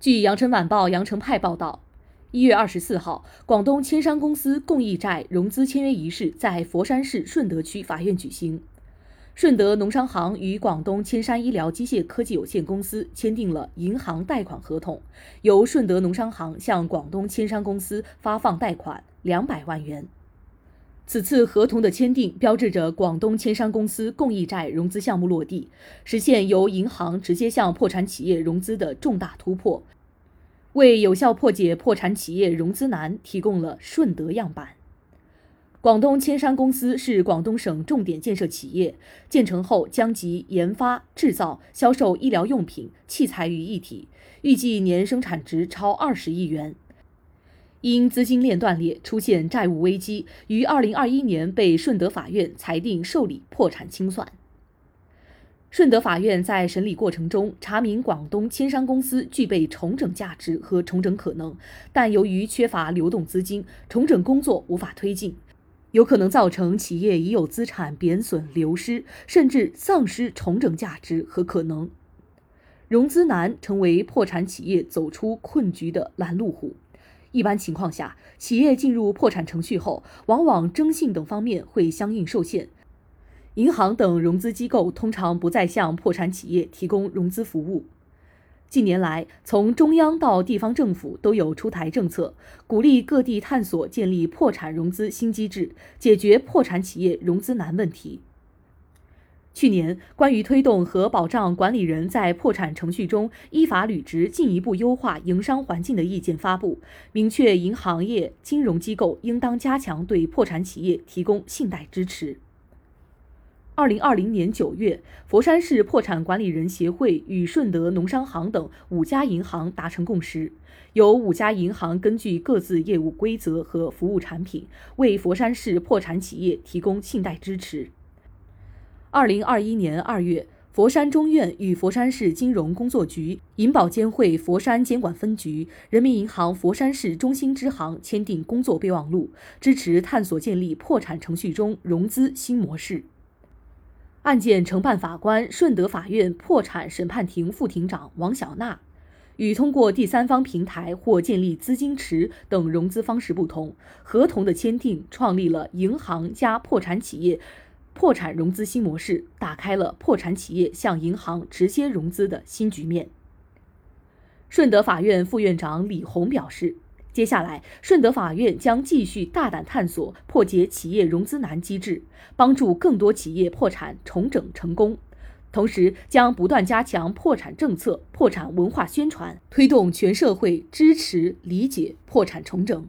据《羊城晚报》羊城派报道，一月二十四号，广东千山公司共益债融资签约仪式在佛山市顺德区法院举行。顺德农商行与广东千山医疗机械科技有限公司签订了银行贷款合同，由顺德农商行向广东千山公司发放贷款两百万元。此次合同的签订，标志着广东千山公司共益债融资项目落地，实现由银行直接向破产企业融资的重大突破，为有效破解破产企业融资难提供了顺德样板。广东千山公司是广东省重点建设企业，建成后将集研发、制造、销售医疗用品、器材于一体，预计年生产值超二十亿元。因资金链断裂，出现债务危机，于二零二一年被顺德法院裁定受理破产清算。顺德法院在审理过程中查明，广东千山公司具备重整价值和重整可能，但由于缺乏流动资金，重整工作无法推进，有可能造成企业已有资产贬损、流失，甚至丧失重整价值和可能，融资难成为破产企业走出困局的拦路虎。一般情况下，企业进入破产程序后，往往征信等方面会相应受限，银行等融资机构通常不再向破产企业提供融资服务。近年来，从中央到地方政府都有出台政策，鼓励各地探索建立破产融资新机制，解决破产企业融资难问题。去年，关于推动和保障管理人在破产程序中依法履职、进一步优化营商环境的意见发布，明确银行业金融机构应当加强对破产企业提供信贷支持。二零二零年九月，佛山市破产管理人协会与顺德农商行等五家银行达成共识，由五家银行根据各自业务规则和服务产品，为佛山市破产企业提供信贷支持。二零二一年二月，佛山中院与佛山市金融工作局、银保监会佛山监管分局、人民银行佛山市中心支行签订工作备忘录，支持探索建立破产程序中融资新模式。案件承办法官顺德法院破产审判庭副庭长王小娜，与通过第三方平台或建立资金池等融资方式不同，合同的签订创立了银行加破产企业。破产融资新模式打开了破产企业向银行直接融资的新局面。顺德法院副院长李红表示，接下来顺德法院将继续大胆探索破解企业融资难机制，帮助更多企业破产重整成功，同时将不断加强破产政策、破产文化宣传，推动全社会支持理解破产重整。